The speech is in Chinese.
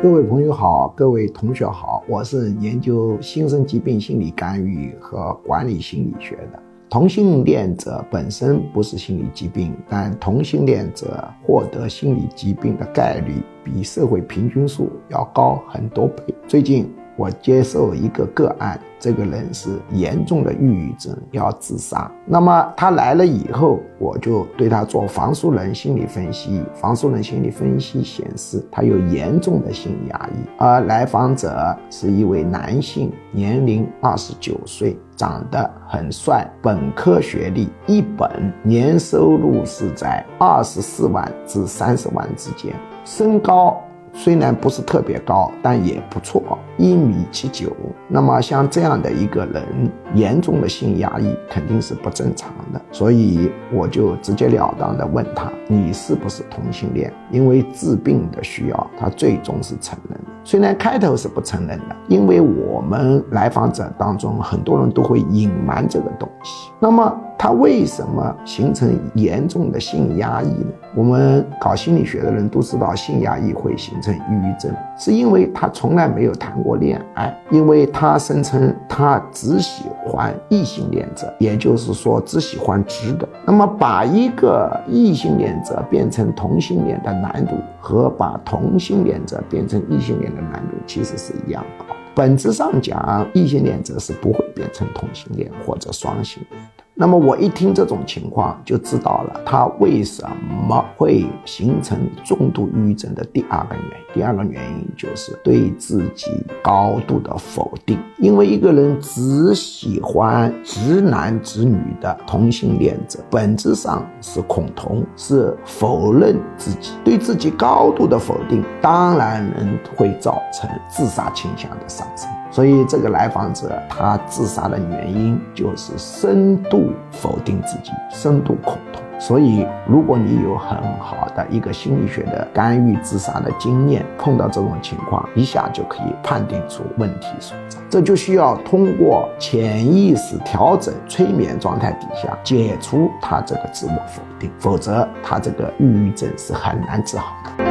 各位朋友好，各位同学好，我是研究新生疾病心理干预和管理心理学的。同性恋者本身不是心理疾病，但同性恋者获得心理疾病的概率比社会平均数要高很多倍。最近。我接受一个个案，这个人是严重的抑郁症，要自杀。那么他来了以后，我就对他做房树人心理分析。房树人心理分析显示，他有严重的性压抑。而来访者是一位男性，年龄二十九岁，长得很帅，本科学历，一本，年收入是在二十四万至三十万之间，身高。虽然不是特别高，但也不错，一米七九。那么像这样的一个人，严重的性压抑肯定是不正常的，所以我就直截了当的问他：“你是不是同性恋？”因为治病的需要，他最终是承认的。虽然开头是不承认的，因为我们来访者当中很多人都会隐瞒这个东西。那么。他为什么形成严重的性压抑呢？我们搞心理学的人都知道，性压抑会形成抑郁症，是因为他从来没有谈过恋爱，因为他声称他只喜欢异性恋者，也就是说只喜欢直的。那么把一个异性恋者变成同性恋的难度，和把同性恋者变成异性恋的难度其实是一样高。本质上讲，异性恋者是不会变成同性恋或者双性恋。那么我一听这种情况，就知道了他为什么会形成重度抑郁症的第二个原因。第二个原因就是对自己高度的否定。因为一个人只喜欢直男直女的同性恋者，本质上是恐同，是否认自己，对自己高度的否定，当然能会造成自杀倾向的上升。所以，这个来访者他自杀的原因就是深度否定自己，深度恐同。所以，如果你有很好的一个心理学的干预自杀的经验，碰到这种情况，一下就可以判定出问题所在。这就需要通过潜意识调整、催眠状态底下解除他这个自我否定，否则他这个抑郁症是很难治好的。